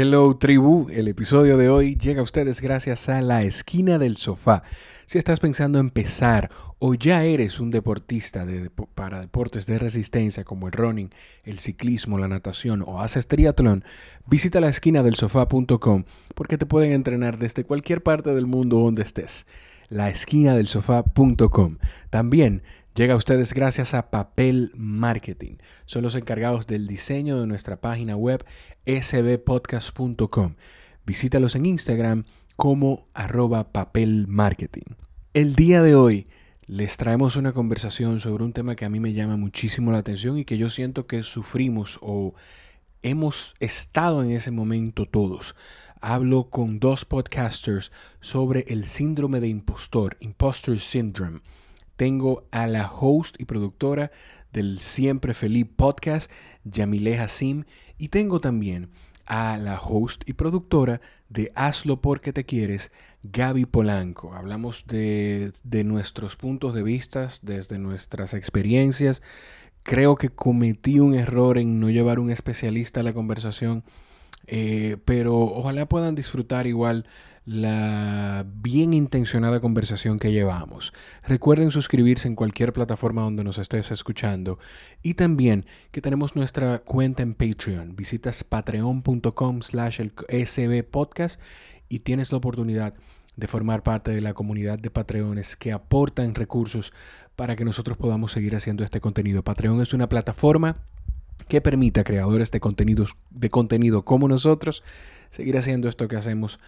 Hello tribu, el episodio de hoy llega a ustedes gracias a La Esquina del Sofá. Si estás pensando en empezar o ya eres un deportista de, para deportes de resistencia como el running, el ciclismo, la natación o haces triatlón, visita la esquina del sofá.com porque te pueden entrenar desde cualquier parte del mundo donde estés. La esquina del sofá.com. También Llega a ustedes gracias a Papel Marketing. Son los encargados del diseño de nuestra página web sbpodcast.com. Visítalos en Instagram como arroba papelmarketing. El día de hoy les traemos una conversación sobre un tema que a mí me llama muchísimo la atención y que yo siento que sufrimos o hemos estado en ese momento todos. Hablo con dos podcasters sobre el síndrome de impostor, impostor syndrome tengo a la host y productora del Siempre Feliz podcast, Yamile Hassim, y tengo también a la host y productora de Hazlo porque te quieres, Gaby Polanco. Hablamos de, nuestros puntos de vista, desde nuestras experiencias. Creo que cometí un error en no llevar un especialista a la conversación, eh, pero ojalá puedan disfrutar igual la bien intencionada conversación que llevamos. Recuerden suscribirse en cualquier plataforma donde nos estés escuchando y también que tenemos nuestra cuenta en Patreon. Visitas patreon.com slash el podcast y tienes la oportunidad de formar parte de la comunidad de Patreones que aportan recursos para que nosotros podamos seguir haciendo este contenido. Patreon es una plataforma que permite a creadores de contenidos de contenido como nosotros seguir haciendo esto que hacemos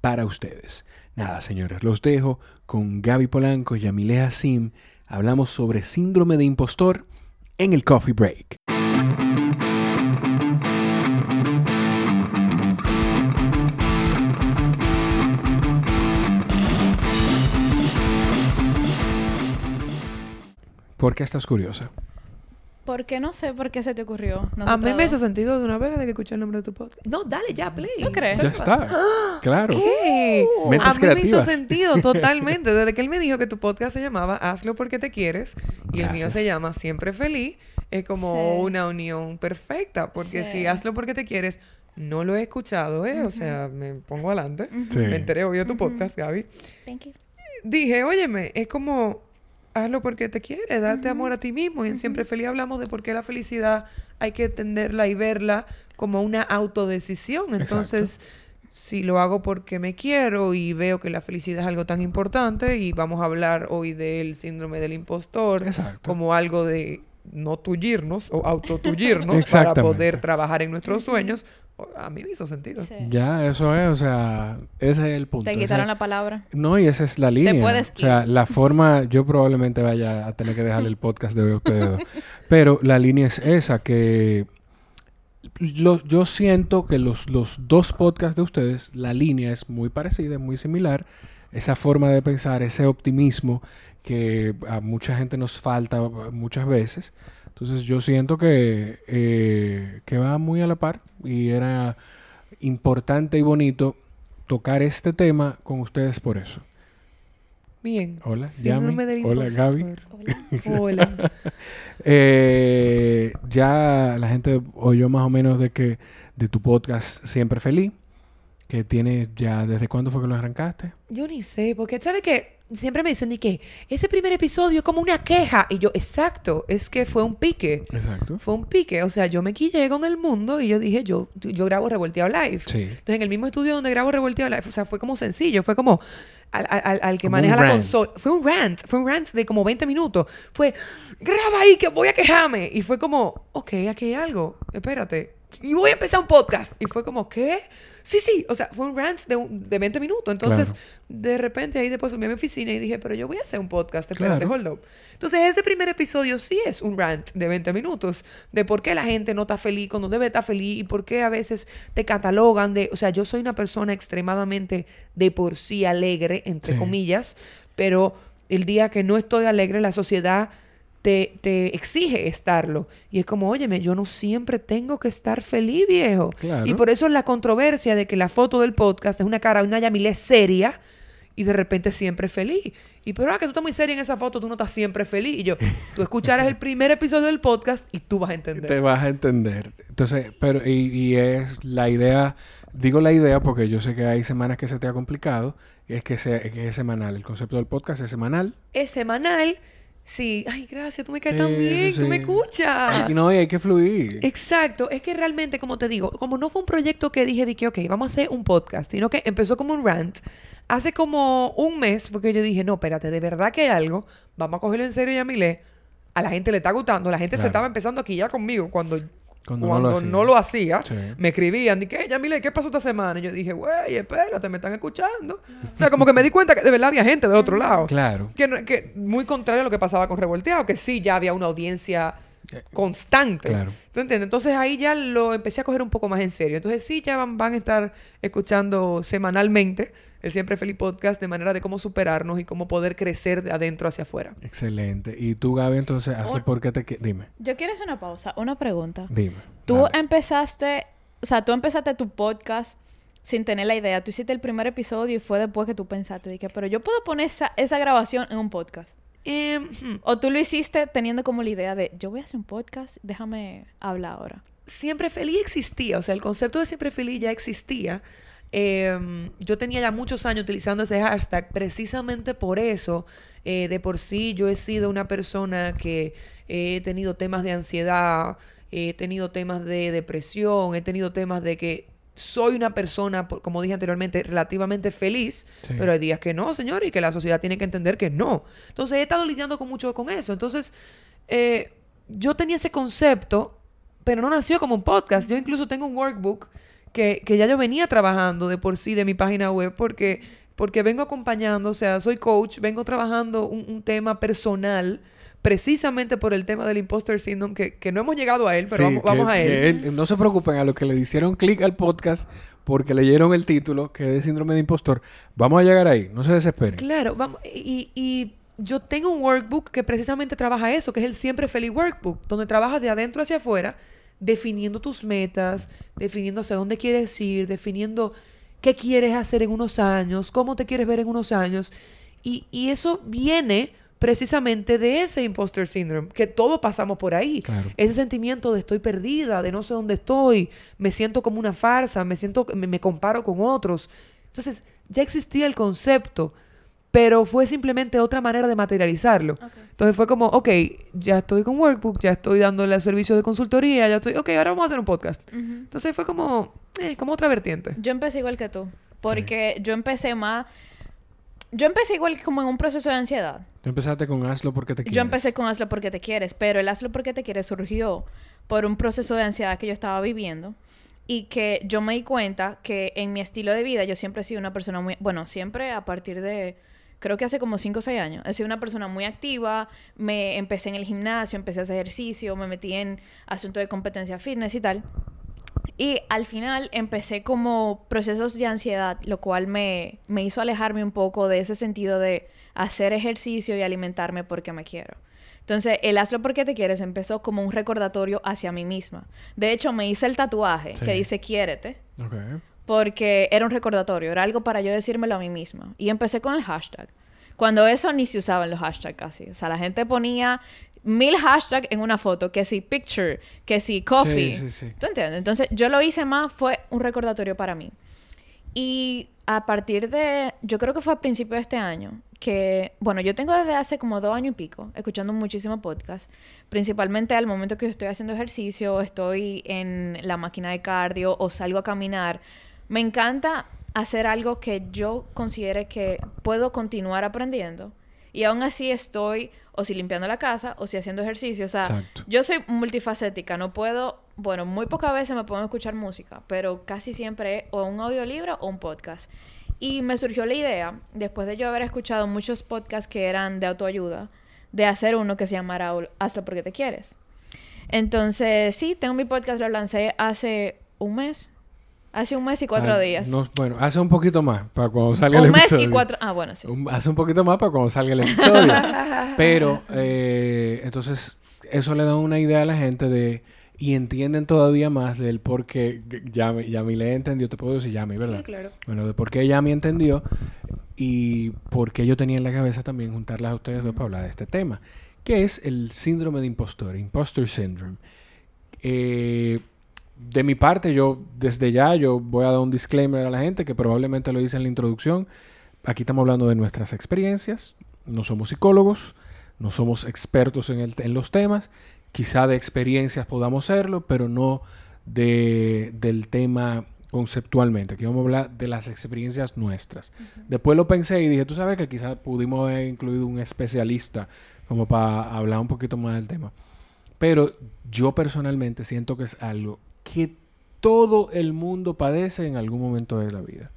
para ustedes. Nada, señores, los dejo con Gaby Polanco y Yamile Sim. Hablamos sobre síndrome de impostor en el Coffee Break. ¿Por qué estás curiosa? Porque no sé por qué se te ocurrió. a mí me hizo sentido de una vez desde que escuché el nombre de tu podcast. No, dale ya, play. ¿No crees? Ya está. Claro. ¿Qué? a mí me hizo sentido totalmente. Desde que él me dijo que tu podcast se llamaba Hazlo porque te quieres y el mío se llama Siempre Feliz, es como una unión perfecta. Porque si Hazlo porque te quieres, no lo he escuchado, ¿eh? O sea, me pongo adelante. Me enteré hoy de tu podcast, Gaby. Thank you. Dije, óyeme, es como hazlo porque te quiere, date amor a ti mismo. Y en Siempre Feliz hablamos de por qué la felicidad hay que entenderla y verla como una autodecisión. Entonces, si lo hago porque me quiero y veo que la felicidad es algo tan importante, y vamos a hablar hoy del síndrome del impostor como algo de no tullirnos o autotullirnos para poder trabajar en nuestros sueños, a mí me hizo sentido. Ya, eso es, o sea, ese es el punto. Te quitaron la palabra. No, y esa es la línea. Te puedes O sea, la forma, yo probablemente vaya a tener que dejarle el podcast de ustedes. pero la línea es esa, que yo siento que los, los dos podcasts de ustedes, la línea es muy parecida, muy similar. Esa forma de pensar, ese optimismo que a mucha gente nos falta muchas veces. Entonces yo siento que, eh, que va muy a la par y era importante y bonito tocar este tema con ustedes por eso. Bien. Hola, Yami. Hola, Gaby. Hola. Eh, ya la gente oyó más o menos de que de tu podcast Siempre Feliz, que tienes ya, ¿desde cuándo fue que lo arrancaste? Yo ni sé, porque ¿sabe qué? Siempre me dicen, ¿y qué? Ese primer episodio es como una queja. Y yo, exacto, es que fue un pique. Exacto. Fue un pique. O sea, yo me quillé con el mundo y yo dije, yo, yo grabo Revolteado Live. Sí. Entonces, en el mismo estudio donde grabo Revolteado Live, o sea, fue como sencillo, fue como al, que maneja la consola. Fue un rant, fue un rant de como 20 minutos. Fue, graba ahí que voy a quejarme. Y fue como, ok, aquí hay algo, espérate. Y voy a empezar un podcast. Y fue como, ¿qué? Sí, sí, o sea, fue un rant de, de 20 minutos. Entonces, de repente ahí después subí a mi oficina y dije, pero yo voy a hacer un podcast, espérate, hold up. Entonces, ese primer episodio sí es un rant de 20 minutos de por qué la gente no está feliz cuando debe estar feliz y por qué a veces te catalogan de, o sea, yo soy una persona extremadamente de por sí alegre, entre comillas, pero el día que no estoy alegre, la sociedad te, te, exige estarlo. Y es como, óyeme, yo no siempre tengo que estar feliz, viejo. Y por eso es la controversia de que la foto del podcast es una cara, una Yamile seria y de repente siempre feliz. Y pero ah, que tú estás muy seria en esa foto, tú no estás siempre feliz. Y yo, tú escucharás el primer episodio del podcast y tú vas a entender. Te vas a entender. Entonces, pero, y, y es la idea, digo la idea porque yo sé que hay semanas que se te ha complicado, es que, sea, que es semanal. El concepto del podcast es semanal. Es semanal Sí, ay, gracias, tú me caes tan bien, tú me escuchas. Y no, hay que fluir. Exacto, es que realmente, como te digo, como no fue un proyecto que dije de que, ok, vamos a hacer un podcast, sino que empezó como un rant. Hace como un mes, porque yo dije, no, espérate, de verdad que hay algo, vamos a cogerlo en serio, Yamile. A la gente le está gustando, la gente se estaba empezando aquí ya conmigo cuando cuando, no lo hacía, me escribían, dije, ya mire, ¿qué pasó esta semana? Y yo dije, güey, espérate, me están escuchando. O sea, como que me di cuenta que de verdad había gente del otro lado. Claro. Que, que muy contrario a lo que pasaba con Revolteado, que sí, ya había una audiencia eh, constante. Claro. ¿Tú entiendes? Entonces ahí ya lo empecé a coger un poco más en serio. Entonces sí, ya van, van a estar escuchando semanalmente el Siempre Feliz Podcast de manera de cómo superarnos y cómo poder crecer de adentro hacia afuera. Excelente. Y tú, Gaby, entonces, hazlo porque te... Dime. Yo quiero hacer una pausa, una pregunta. Dime. Tú empezaste, o sea, tú empezaste tu podcast sin tener la idea. Tú hiciste el primer episodio y fue después que tú pensaste, dije, pero yo puedo poner esa, esa grabación en un podcast. Em, hmm. o tú lo hiciste teniendo como la idea de, yo voy a hacer un podcast, déjame hablar ahora. Siempre Feliz existía, o sea, el concepto de Siempre Feliz ya existía. Em, yo tenía ya muchos años utilizando ese hashtag precisamente por eso. Eh, de por sí yo he sido una persona que he tenido temas de ansiedad, he tenido temas de depresión, he tenido temas de que soy una persona, como dije anteriormente, relativamente feliz, pero hay días que no, señor, y que la sociedad tiene que entender que no. Entonces he estado lidiando con mucho con eso. Entonces, eh, yo tenía ese concepto, pero no nació como un podcast. Yo incluso tengo un workbook que, que ya yo venía trabajando de por sí de mi página web porque, porque vengo acompañando, o sea, soy coach, vengo trabajando un, tema personal precisamente por el tema del imposter syndrome, que, que no hemos llegado a él, pero vamos, a él. No se preocupen a los que le hicieron clic al podcast porque leyeron el título, que es de síndrome de impostor. Vamos a llegar ahí, no se desesperen. Claro, vamos, y, y yo tengo un workbook que precisamente trabaja eso, que es el Siempre Feliz Workbook, donde trabajas de adentro hacia afuera definiendo tus metas, definiendo hacia dónde quieres ir, definiendo qué quieres hacer en unos años, cómo te quieres ver en unos años. Y, eso viene precisamente de ese imposter syndrome, que todos pasamos por ahí. Ese sentimiento de estoy perdida, de no sé dónde estoy, me siento como una farsa, me siento, me, me comparo con otros. Entonces, ya existía el concepto pero fue simplemente otra manera de materializarlo. Entonces fue como, ok, ya estoy con Workbook, ya estoy dándole servicio de consultoría, ya estoy, ok, ahora vamos a hacer un podcast. Entonces fue como, eh, como otra vertiente. Yo empecé igual que tú, porque yo empecé más... Yo empecé igual como en un proceso de ansiedad. Tú empezaste con hazlo porque te quieres. Yo empecé con hazlo porque te quieres, pero el hazlo porque te quieres surgió por un proceso de ansiedad que yo estaba viviendo y que yo me di cuenta que en mi estilo de vida yo siempre he sido una persona muy, bueno, siempre a partir de creo que hace como 5 o 6 años. He sido una persona muy activa, me empecé en el gimnasio, empecé a hacer ejercicio, me metí en asuntos de competencia fitness y tal. Y al final empecé como procesos de ansiedad, lo cual me, me hizo alejarme un poco de ese sentido de hacer ejercicio y alimentarme porque me quiero. Entonces, el hazlo porque te quieres empezó como un recordatorio hacia mí misma. De hecho, me hice el tatuaje que dice quiérete. Okay porque era un recordatorio, era algo para yo decírmelo a mí misma. Y empecé con el hashtag. Cuando eso ni se usaban los hashtags casi. O sea, la gente ponía mil hashtags en una foto, que si picture, que si coffee. Sí, sí, sí. ¿Tú entiendes? Entonces, yo lo hice más, fue un recordatorio para mí. Y a partir de, yo creo que fue a principio de este año, que, bueno, yo tengo desde hace como dos años y pico escuchando muchísimo podcast, principalmente al momento que estoy haciendo ejercicio, estoy en la máquina de cardio o salgo a caminar me encanta hacer algo que yo considere que puedo continuar aprendiendo y aún así estoy o si limpiando la casa o si haciendo ejercicio. O sea, yo soy multifacética, no puedo, bueno, muy pocas veces me puedo escuchar música, pero casi siempre o un audiolibro o un podcast. Y me surgió la idea, después de yo haber escuchado muchos podcasts que eran de autoayuda, de hacer uno que se llamara Hazlo porque te quieres. Entonces, sí, tengo mi podcast, lo lancé hace un mes, Hace un mes y cuatro ah, días. bueno, hace un poquito más para cuando salga el episodio. Un mes y cuatro... Ah, bueno, sí. hace un poquito más para cuando salga el episodio. Pero, eh, entonces, eso le da una idea a la gente de... Y entienden todavía más del por qué Yami, Yami le entendió. Te puedo decir Yami, ¿verdad? Sí, claro. Bueno, de por qué Yami entendió. y porque yo tenía en la cabeza también juntarlas a ustedes dos para hablar de este tema, que es el síndrome de impostor, impostor syndrome. Eh, de mi parte, yo desde ya, yo voy a dar un disclaimer a la gente que probablemente lo hice en la introducción. Aquí estamos hablando de nuestras experiencias, no somos psicólogos, no somos expertos en, el, en los temas, quizá de experiencias podamos serlo, pero no de, del tema conceptualmente. Aquí vamos a hablar de las experiencias nuestras. Después lo pensé y dije, tú sabes que quizás pudimos haber incluido un especialista como para hablar un poquito más del tema. Pero yo personalmente siento que es algo que todo el mundo padece en algún momento de la vida.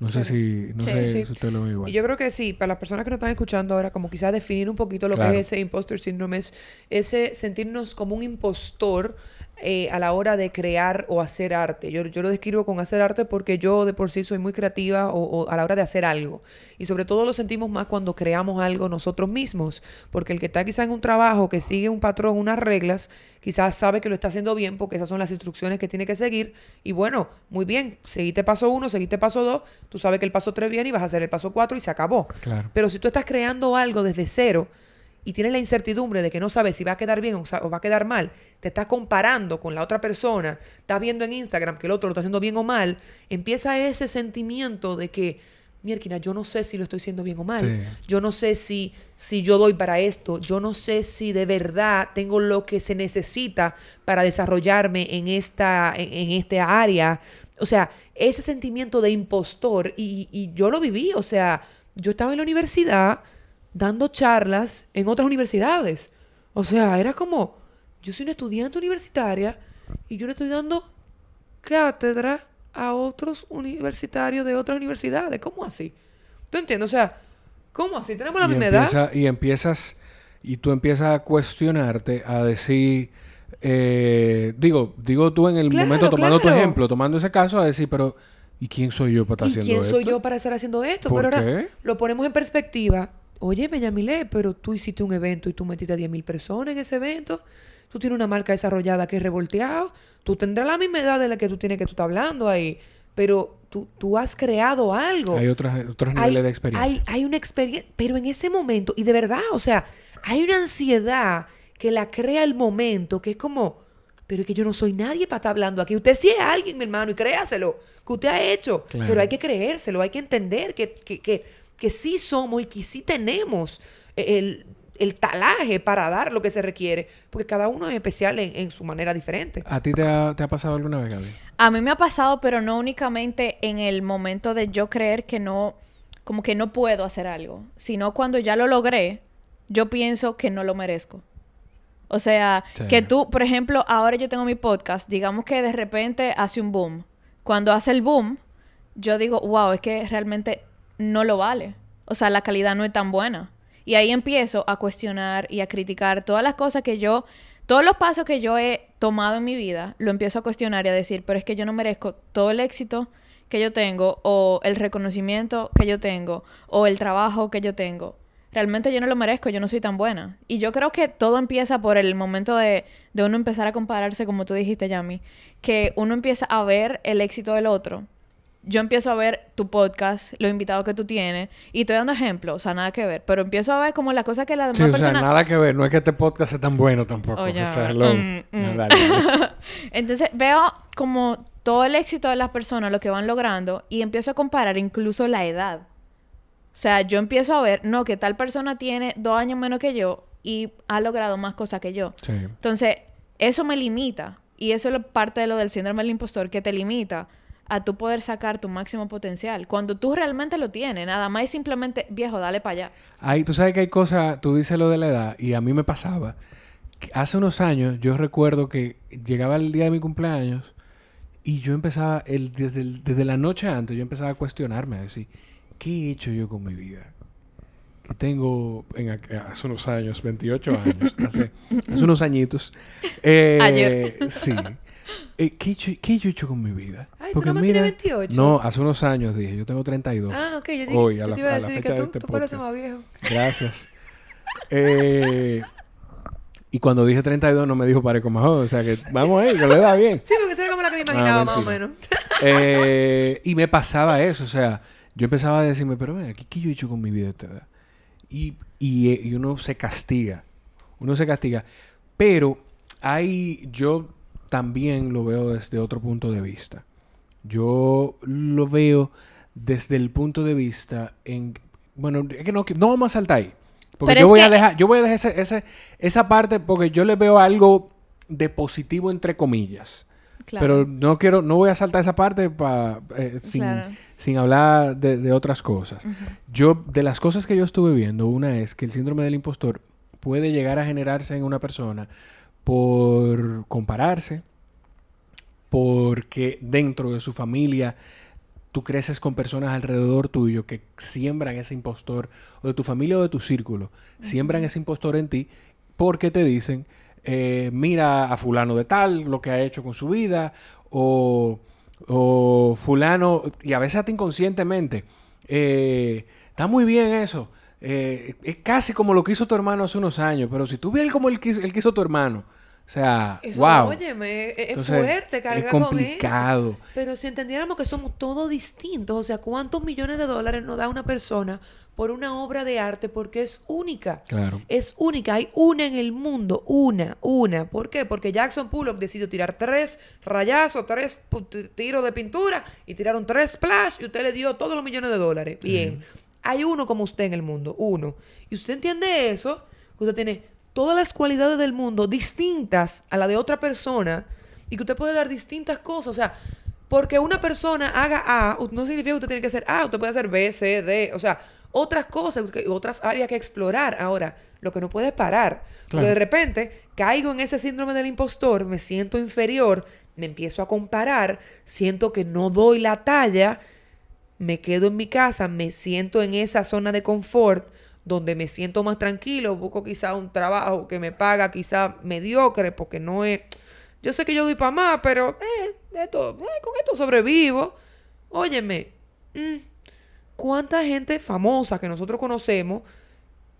No sé si, no sé si usted lo ve igual. Y yo creo que sí, para las personas que nos están escuchando ahora, como quizás definir un poquito lo que es ese impostor síndrome, es ese sentirnos como un impostor eh, a la hora de crear o hacer arte. Yo, yo, lo describo con hacer arte porque yo de por sí soy muy creativa o, a la hora de hacer algo. Y sobre todo lo sentimos más cuando creamos algo nosotros mismos. Porque el que está quizás en un trabajo que sigue un patrón, unas reglas, quizás sabe que lo está haciendo bien porque esas son las instrucciones que tiene que seguir. Y bueno, muy bien, seguiste paso uno, seguiste paso dos, tú sabes que el paso tres viene y vas a hacer el paso cuatro y se acabó. Pero si tú estás creando algo desde cero, y tienes la incertidumbre de que no sabes si va a quedar bien o, va a quedar mal, te estás comparando con la otra persona, estás viendo en Instagram que el otro lo está haciendo bien o mal, empieza ese sentimiento de que, mierda, yo no sé si lo estoy haciendo bien o mal, yo no sé si, si yo doy para esto, yo no sé si de verdad tengo lo que se necesita para desarrollarme en esta, en, esta área. O sea, ese sentimiento de impostor, y, y yo lo viví, o sea, yo estaba en la universidad, dando charlas en otras universidades. O sea, era como, yo soy una estudiante universitaria y yo le estoy dando cátedra a otros universitarios de otras universidades. ¿Cómo así? ¿Tú entiendes? O sea, ¿cómo así? Tenemos la misma edad. Y empiezas, y tú empiezas a cuestionarte, a decir, eh, digo, digo tú en el momento tomando tu ejemplo, tomando ese caso, a decir, pero ¿y quién soy yo para estar haciendo esto? ¿Quién soy yo para estar haciendo esto? pero ahora lo ponemos en perspectiva Oye, Yamile, pero tú hiciste un evento y tú metiste a 10.000 personas en ese evento. Tú tienes una marca desarrollada que es revolteado. Tú tendrás la misma edad de la que tú tienes que tú estás hablando ahí. Pero tú, tú has creado algo. Hay otros niveles de experiencia. Hay, hay una experiencia. Pero en ese momento, y de verdad, o sea, hay una ansiedad que la crea el momento que es como pero es que yo no soy nadie para estar hablando aquí. Usted sí es alguien, mi hermano, y créaselo, que usted ha hecho. Pero hay que creérselo, hay que entender que, que, que que sí somos y que sí tenemos el, talaje para dar lo que se requiere, porque cada uno es especial en, su manera diferente. ¿A ti te ha, pasado alguna vez, Gaby? A mí me ha pasado, pero no únicamente en el momento de yo creer que no, como que no puedo hacer algo, sino cuando ya lo logré, yo pienso que no lo merezco. O sea, que tú, por ejemplo, ahora yo tengo mi podcast, digamos que de repente hace un boom. Cuando hace el boom, yo digo, wow, es que realmente no lo vale. O sea, la calidad no es tan buena. Y ahí empiezo a cuestionar y a criticar todas las cosas que yo, todos los pasos que yo he tomado en mi vida, lo empiezo a cuestionar y a decir, pero es que yo no merezco todo el éxito que yo tengo o el reconocimiento que yo tengo o el trabajo que yo tengo. Realmente yo no lo merezco, yo no soy tan buena. Y yo creo que todo empieza por el momento de, de uno empezar a compararse, como tú dijiste, Yami, que uno empieza a ver el éxito del otro yo empiezo a ver tu podcast, los invitados que tú tienes, y estoy dando ejemplos, o sea, nada que ver, pero empiezo a ver como las cosas que la demás sí, o sea, nada que ver, no es que este podcast sea tan bueno tampoco. o sea, lo... Mm, mm. Entonces veo como todo el éxito de las personas, lo que van logrando, y empiezo a comparar incluso la edad. O sea, yo empiezo a ver, no, que tal persona tiene dos años menos que yo y ha logrado más cosas que yo. Sí. Entonces, eso me limita. Y eso es parte de lo del síndrome del impostor, que te limita a tú poder sacar tu máximo potencial. Cuando tú realmente lo tienes, nada más es simplemente, viejo, dale para allá. Ahí, tú sabes que hay cosas, tú dices lo de la edad, y a mí me pasaba. Hace unos años yo recuerdo que llegaba el día de mi cumpleaños y yo empezaba, el, desde, la noche antes, yo empezaba a cuestionarme, a decir, ¿qué he hecho yo con mi vida? Que tengo en, hace unos años, 28 años, hace, hace unos añitos. Eh, Ayer. Sí. Eh, ¿qué, ¿qué, yo he hecho con mi vida? Ay, Porque ¿tú no mira, 28? No, hace unos años dije, yo tengo 32. Ah, ok, yo dije, Hoy, a la, te iba a decir que tú, este tú pareces más viejo. Gracias. eh, y cuando dije 32 no me dijo parezco más joven, o sea que vamos ahí, que le da bien. Sí, porque era como la que me imaginaba ah, más o menos. eh, y me pasaba eso, o sea, yo empezaba a decirme, pero mira, ¿qué, yo he hecho con mi vida esta edad? Y, y, y uno se castiga, uno se castiga. Pero hay, yo también lo veo desde otro punto de vista. Yo lo veo desde el punto de vista en... Bueno, es que no, no vamos a saltar ahí. Porque yo voy, a dejar, yo voy a dejar ese, esa parte porque yo le veo algo de positivo entre comillas. Pero no quiero, no voy a saltar esa parte pa, eh, sin, hablar de, otras cosas. Yo, de las cosas que yo estuve viendo, una es que el síndrome del impostor puede llegar a generarse en una persona por compararse, porque dentro de su familia tú creces con personas alrededor tuyo que siembran ese impostor, o de tu familia o de tu círculo, siembran ese impostor en ti porque te dicen, eh, mira a fulano de tal, lo que ha hecho con su vida, o, fulano, y a veces hasta inconscientemente, eh, está muy bien eso, eh, es casi como lo que hizo tu hermano hace unos años, pero si tú ves como que, el que hizo tu hermano, o sea, wow. Óyeme, e-, es, fuerte cargar es complicado. Con eso. Pero si entendiéramos que somos todos distintos, o sea, ¿cuántos millones de dólares nos da una persona por una obra de arte porque es única? Claro. Es única. Hay una en el mundo. Una, una. ¿Por qué? Porque Jackson Pollock decidió tirar tres rayazos, tres tiros de pintura y tiraron tres splash y usted le dio todos los millones de dólares. Bien. Hay uno como usted en el mundo. Uno. Y usted entiende eso, usted tiene todas las cualidades del mundo distintas a la de otra persona y que usted puede dar distintas cosas. O sea, porque una persona haga A, no significa que usted tiene que hacer A, usted puede hacer B, C, D, o sea, otras cosas, otras áreas que explorar. Ahora, lo que no puede parar. Porque de repente caigo en ese síndrome del impostor, me siento inferior, me empiezo a comparar, siento que no doy la talla, me quedo en mi casa, me siento en esa zona de confort donde me siento más tranquilo, busco quizá un trabajo que me paga quizá mediocre, porque no es... Yo sé que yo doy para más, pero eh, esto, eh, con esto sobrevivo. Óyeme, mm, ¿cuánta gente famosa que nosotros conocemos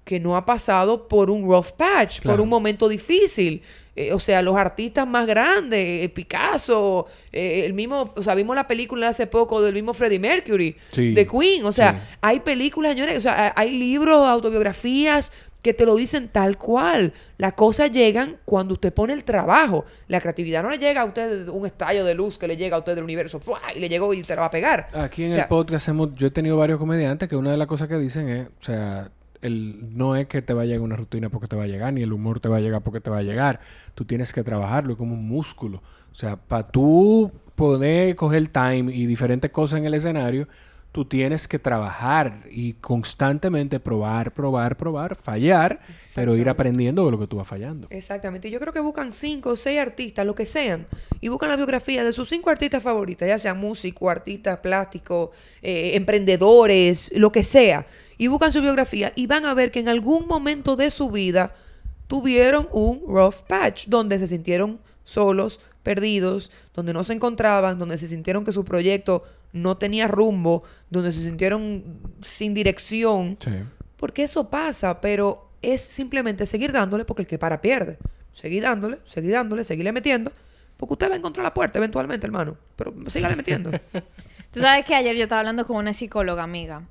que no ha pasado por un rough patch, por un momento difícil? Eh, o sea, los artistas más grandes, eh, Picasso, eh, el mismo, o sea, vimos la película hace poco del mismo Freddie Mercury, de Queen, o sea, hay películas, señores, o sea, hay libros, autobiografías que te lo dicen tal cual. Las cosas llegan cuando usted pone el trabajo. La creatividad no le llega a usted un estallo de luz que le llega a usted del universo y le llegó y usted la va a pegar. Aquí en el podcast hemos, yo he tenido varios comediantes que una de las cosas que dicen es, o sea, el, no es que te va a llegar una rutina porque te va a llegar, ni el humor te va a llegar porque te va a llegar. Tú tienes que trabajarlo como un músculo. O sea, para tú poder coger time y diferentes cosas en el escenario, tú tienes que trabajar y constantemente probar, probar, probar, fallar, pero ir aprendiendo de lo que tú vas fallando. Exactamente. Y yo creo que buscan cinco o seis artistas, lo que sean, y buscan la biografía de sus cinco artistas favoritas, ya sean músicos, artistas plásticos, eh, emprendedores, lo que sea, y buscan su biografía y van a ver que en algún momento de su vida tuvieron un rough patch, donde se sintieron solos, perdidos, donde no se encontraban, donde se sintieron que su proyecto no tenía rumbo, donde se sintieron sin dirección. Porque eso pasa, pero es simplemente seguir dándole porque el que para pierde. Seguir dándole, seguir dándole, seguirle metiendo. Porque usted va a encontrar la puerta eventualmente, hermano. Pero sígale metiendo. Tú sabes que ayer yo estaba hablando con una psicóloga amiga.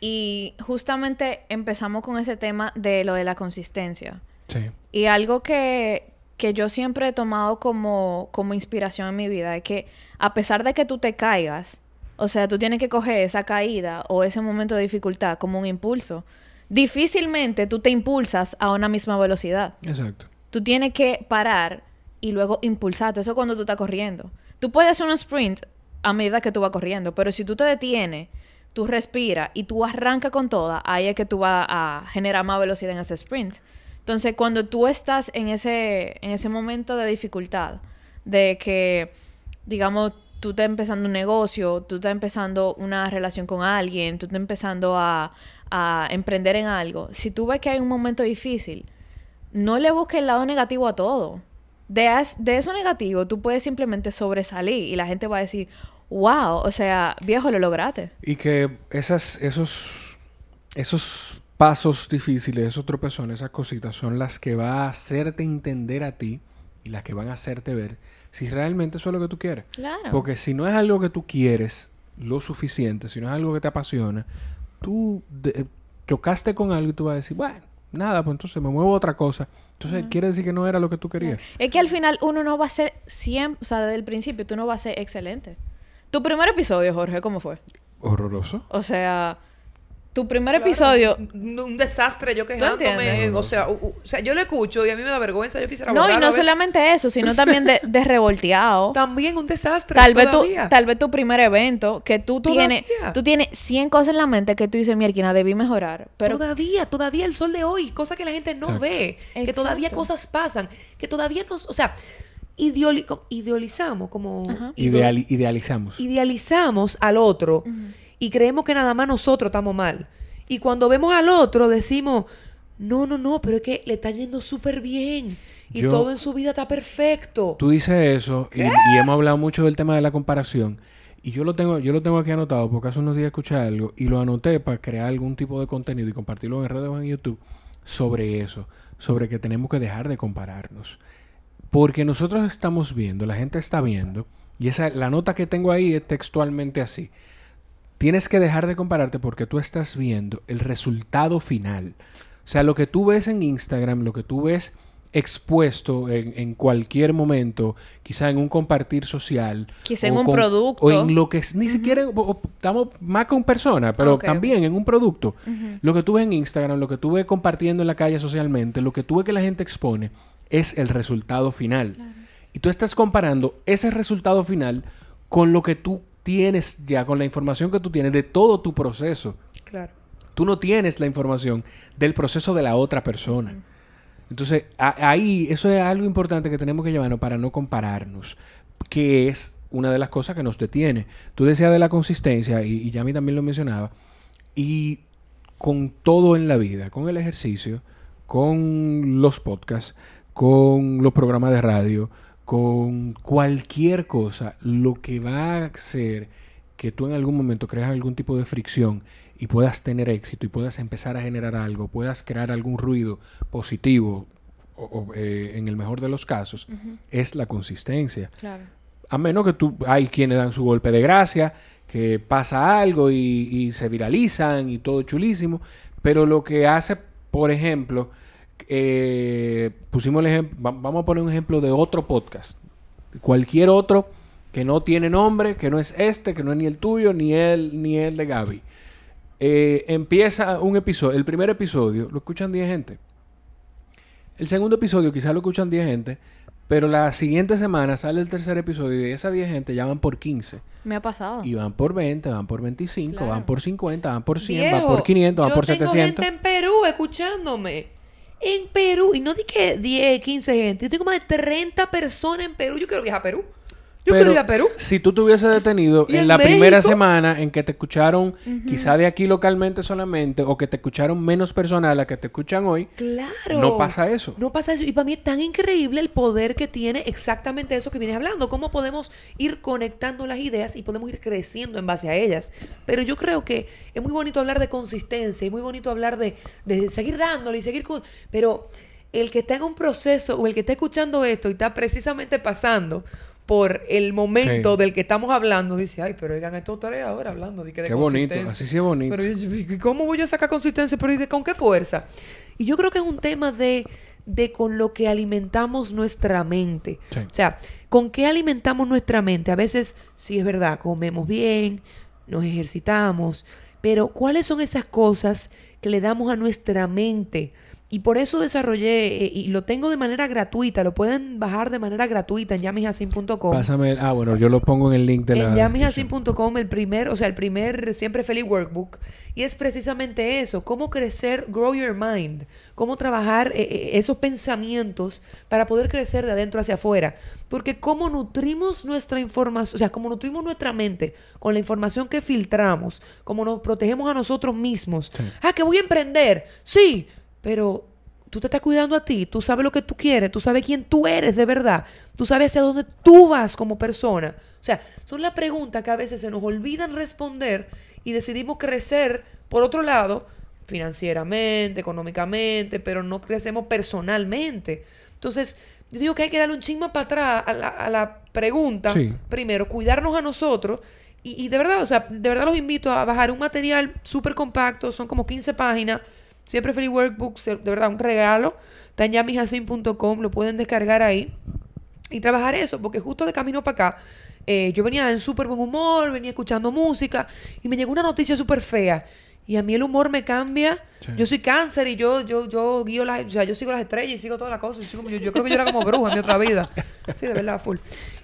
Y justamente empezamos con ese tema de lo de la consistencia. Sí. Y algo que, que yo siempre he tomado como, como inspiración en mi vida es que a pesar de que tú te caigas, o sea, tú tienes que coger esa caída o ese momento de dificultad como un impulso. Difícilmente tú te impulsas a una misma velocidad. Exacto. Tú tienes que parar y luego impulsarte. Eso cuando tú estás corriendo. Tú puedes hacer un sprint a medida que tú vas corriendo, pero si tú te detienes, tú respiras y tú arrancas con toda, ahí es que tú vas a generar más velocidad en ese sprint. Entonces, cuando tú estás en ese, en ese momento de dificultad, de que, digamos, tú estás empezando un negocio, tú estás empezando una relación con alguien, tú estás empezando a, emprender en algo, si tú ves que hay un momento difícil, no le busques el lado negativo a todo. De, de eso negativo, tú puedes simplemente sobresalir y la gente va a decir, wow, o sea, viejo, lo lograste. Y que esas, esos, esos pasos difíciles, esos tropezones, esas cositas son las que va a hacerte entender a ti y las que van a hacerte ver si realmente eso es lo que tú quieres. Claro. Porque si no es algo que tú quieres, lo suficiente, si no es algo que te apasiona, tú chocaste con algo y tú vas a decir, bueno, nada, pues entonces me muevo a otra cosa. Entonces, quiere decir que no era lo que tú querías. Es que al final uno no va a ser siempre, o sea, desde el principio tú no vas a ser excelente. Tu primer episodio, Jorge, ¿cómo fue? Horroroso. O sea, tu primer episodio. Un, desastre, yo quejándome. O sea, o sea, yo lo escucho y a mí me da vergüenza. Yo quisiera No, y no solamente eso, sino también de, de revolteado. también un desastre. Tal vez, tu, tal vez tu primer evento, que tú tienes, tú tienes 100 cosas en la mente que tú dices, mierda, debí mejorar. Pero... Todavía, todavía el sol de hoy, cosa que la gente no ve. Que todavía cosas pasan. Que todavía nos. O sea, idealizamos como. idealizamos. Idealizamos al otro y creemos que nada más nosotros estamos mal. Y cuando vemos al otro decimos, no, no, no, pero es que le está yendo súper bien y todo en su vida está perfecto. Tú dices eso y, hemos hablado mucho del tema de la comparación. Y yo lo tengo, yo lo tengo aquí anotado porque hace unos días escuché algo y lo anoté para crear algún tipo de contenido y compartirlo en redes o en YouTube sobre eso, sobre que tenemos que dejar de compararnos. Porque nosotros estamos viendo, la gente está viendo, y esa la nota que tengo ahí es textualmente así. Tienes que dejar de compararte porque tú estás viendo el resultado final. O sea, lo que tú ves en Instagram, lo que tú ves expuesto en, cualquier momento, quizá en un compartir social. Quizá en un producto. O en lo que ni siquiera estamos más con personas, pero también en un producto. Lo que tú ves en Instagram, lo que tú ves compartiendo en la calle socialmente, lo que tú ves que la gente expone, es el resultado final. Y tú estás comparando ese resultado final con lo que tú tienes ya con la información que tú tienes de todo tu proceso. Claro. Tú no tienes la información del proceso de la otra persona. Entonces, ahí, eso es algo importante que tenemos que llevarnos para no compararnos, que es una de las cosas que nos detiene. Tú decías de la consistencia, y, y ya a mí también lo mencionaba, y con todo en la vida, con el ejercicio, con los podcasts, con los programas de radio, con cualquier cosa, lo que va a hacer que tú en algún momento creas algún tipo de fricción y puedas tener éxito y puedas empezar a generar algo, puedas crear algún ruido positivo, o, eh, en el mejor de los casos, es la consistencia. A menos que tú, hay quienes dan su golpe de gracia, que pasa algo y, y se viralizan y todo chulísimo, pero lo que hace, por ejemplo, eh, pusimos el ejemplo, vamos a poner un ejemplo de otro podcast. Cualquier otro que no tiene nombre, que no es este, que no es ni el tuyo, ni el, ni el de Gaby. Eh, empieza un episodio, el primer episodio lo escuchan 10 gente. El segundo episodio quizás lo escuchan 10 gente, pero la siguiente semana sale el tercer episodio y esas 10 gente ya van por 15. Me ha pasado. Y van por 20, van por 25, van por 50, van por 100, van por 500, van por 700. Yo tengo gente en Perú escuchándome en Perú. Y no di que 10, 15 gente. Yo tengo más de 30 personas en Perú. Yo quiero viajar a Perú. Yo a Perú. Si tú te hubieses detenido en, la primera semana en que te escucharon, quizá de aquí localmente solamente, o que te escucharon menos personas a las que te escuchan hoy, claro. no pasa eso. No pasa eso. Y para mí es tan increíble el poder que tiene exactamente eso que vienes hablando. Cómo podemos ir conectando las ideas y podemos ir creciendo en base a ellas. Pero yo creo que es muy bonito hablar de consistencia y muy bonito hablar de, de seguir dándole y seguir. Con... Pero el que está en un proceso o el que está escuchando esto y está precisamente pasando por el momento del que estamos hablando, dice, ay, pero oigan, estos tres ahora hablando de que de Qué bonito, así sí es bonito. Pero ¿cómo voy a sacar consistencia? Pero ¿y con qué fuerza? Y yo creo que es un tema de, de con lo que alimentamos nuestra mente. O sea, ¿con qué alimentamos nuestra mente? A veces, sí es verdad, comemos bien, nos ejercitamos, pero ¿cuáles son esas cosas que le damos a nuestra mente? Y por eso desarrollé, eh, y lo tengo de manera gratuita, lo pueden bajar de manera gratuita en yamishacin.com. Pásame, ah, bueno, yo lo pongo en el link de la... En el primer, o sea, el primer Siempre Feliz Workbook. Y es precisamente eso, cómo crecer, grow your mind, cómo trabajar eh, eh, esos pensamientos para poder crecer de adentro hacia afuera. Porque cómo nutrimos nuestra información, o sea, cómo nutrimos nuestra mente con la información que filtramos, cómo nos protegemos a nosotros mismos. Ah, que voy a emprender. Sí, pero tú te estás cuidando a ti, tú sabes lo que tú quieres, tú sabes quién tú eres de verdad, tú sabes hacia dónde tú vas como persona. O sea, son las preguntas que a veces se nos olvidan responder y decidimos crecer por otro lado, financieramente, económicamente, pero no crecemos personalmente. Entonces, yo digo que hay que darle un chisme para atrás a la, pregunta. Primero, cuidarnos a nosotros Y, de verdad, o sea, de verdad los invito a bajar un material súper compacto, son como 15 páginas. Siempre Free Workbooks, de verdad, un regalo. Está en yamijacin.com, lo pueden descargar ahí. Y trabajar eso, porque justo de camino para acá, eh, yo venía en súper buen humor, venía escuchando música y me llegó una noticia súper fea. Y a mí el humor me cambia. Yo soy cáncer y yo, yo, yo guío las, o sea, yo sigo las estrellas y sigo todas las cosas. Yo, yo, creo que yo era como bruja en mi otra vida. Sí, de verdad, full.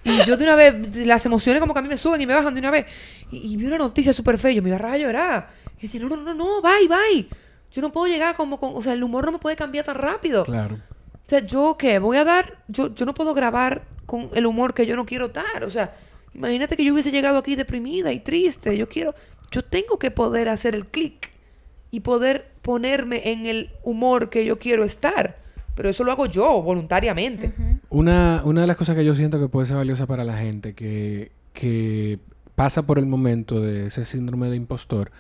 Y yo de una vez, las emociones como que a mí me suben y me bajan de una vez. Y, vi una noticia súper fea, yo me iba a llorar. Y decía, no, no, no, no, bye, bye. Yo no puedo llegar como con, o sea, el humor no me puede cambiar tan rápido. Claro. O sea, yo qué, voy a dar, yo, yo no puedo grabar con el humor que yo no quiero dar. O sea, imagínate que yo hubiese llegado aquí deprimida y triste. Yo quiero, yo tengo que poder hacer el clic y poder ponerme en el humor que yo quiero estar. Pero eso lo hago yo, voluntariamente. una, una de las cosas que yo siento que puede ser valiosa para la gente que, que pasa por el momento de ese síndrome de impostor.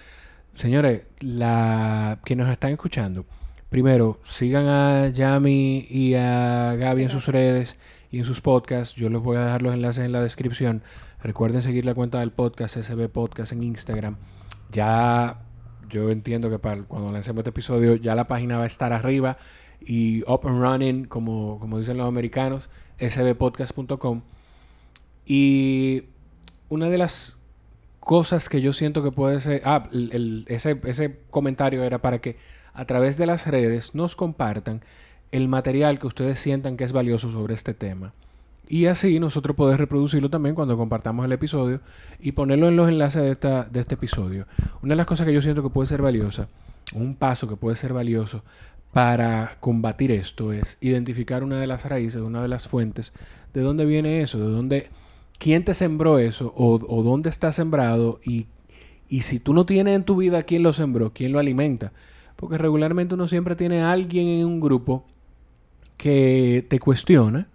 Señores, la, que nos están escuchando, primero, sigan a Yami y a Gaby en sus redes y en sus podcasts. Yo les voy a dejar los enlaces en la descripción. Recuerden seguir la cuenta del podcast, SB Podcast en Instagram. Ya yo entiendo que para cuando lancemos este episodio ya la página va a estar arriba y up and running, como, como dicen los americanos, sbpodcast.com. Y una de las cosas que yo siento que puede ser... Ah, ese, ese comentario era para que a través de las redes nos compartan el material que ustedes sientan que es valioso sobre este tema. Y así nosotros podemos reproducirlo también cuando compartamos el episodio y ponerlo en los enlaces de, esta, de este episodio. Una de las cosas que yo siento que puede ser valiosa, un paso que puede ser valioso para combatir esto es identificar una de las raíces, una de las fuentes, de dónde viene eso, de dónde, quién te sembró eso o, dónde está sembrado y, y si tú no tienes en tu vida quién lo sembró, quién lo alimenta. Porque regularmente uno siempre tiene a alguien en un grupo que te cuestiona